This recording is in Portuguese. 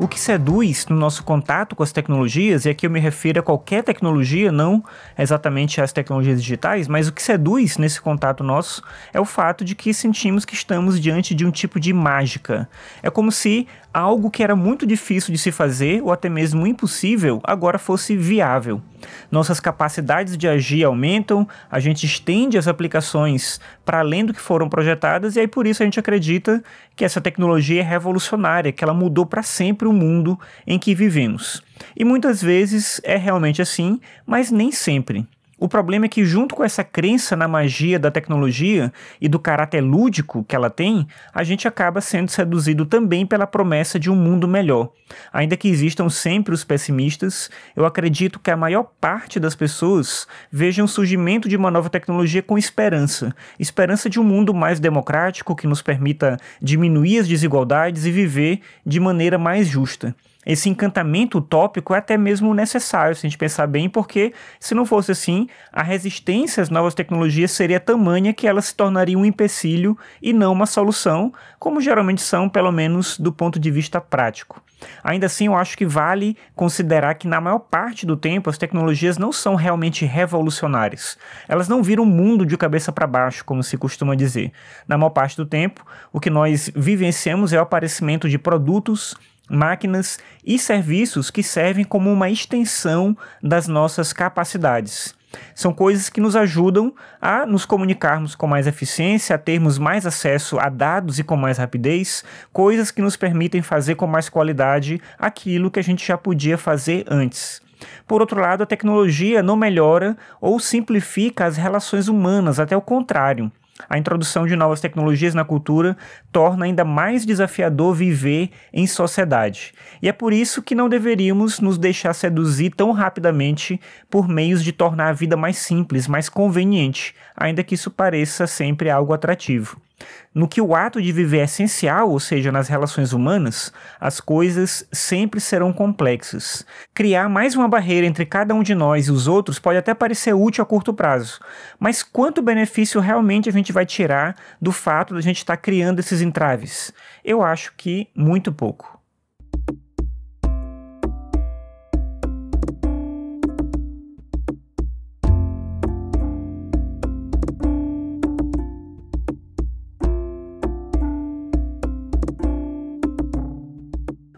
O que seduz no nosso contato com as tecnologias, e aqui eu me refiro a qualquer tecnologia, não exatamente às tecnologias digitais, mas o que seduz nesse contato nosso é o fato de que sentimos que estamos diante de um tipo de mágica. É como se algo que era muito difícil de se fazer, ou até mesmo impossível, agora fosse viável. Nossas capacidades de agir aumentam, a gente estende as aplicações para além do que foram projetadas, e aí por isso a gente acredita que essa tecnologia é revolucionária, que ela mudou para sempre o mundo em que vivemos. E muitas vezes é realmente assim, mas nem sempre. O problema é que, junto com essa crença na magia da tecnologia e do caráter lúdico que ela tem, a gente acaba sendo seduzido também pela promessa de um mundo melhor. Ainda que existam sempre os pessimistas, eu acredito que a maior parte das pessoas vejam o surgimento de uma nova tecnologia com esperança esperança de um mundo mais democrático que nos permita diminuir as desigualdades e viver de maneira mais justa esse encantamento utópico é até mesmo necessário, se a gente pensar bem, porque se não fosse assim, a resistência às novas tecnologias seria tamanha que elas se tornariam um empecilho e não uma solução, como geralmente são, pelo menos do ponto de vista prático. Ainda assim, eu acho que vale considerar que, na maior parte do tempo, as tecnologias não são realmente revolucionárias. Elas não viram o mundo de cabeça para baixo, como se costuma dizer. Na maior parte do tempo, o que nós vivenciamos é o aparecimento de produtos máquinas e serviços que servem como uma extensão das nossas capacidades. São coisas que nos ajudam a nos comunicarmos com mais eficiência, a termos mais acesso a dados e com mais rapidez, coisas que nos permitem fazer com mais qualidade aquilo que a gente já podia fazer antes. Por outro lado, a tecnologia não melhora ou simplifica as relações humanas, até o contrário. A introdução de novas tecnologias na cultura torna ainda mais desafiador viver em sociedade. E é por isso que não deveríamos nos deixar seduzir tão rapidamente por meios de tornar a vida mais simples, mais conveniente, ainda que isso pareça sempre algo atrativo. No que o ato de viver é essencial, ou seja, nas relações humanas, as coisas sempre serão complexas. Criar mais uma barreira entre cada um de nós e os outros pode até parecer útil a curto prazo, mas quanto benefício realmente a gente vai tirar do fato de a gente estar tá criando esses entraves? Eu acho que muito pouco.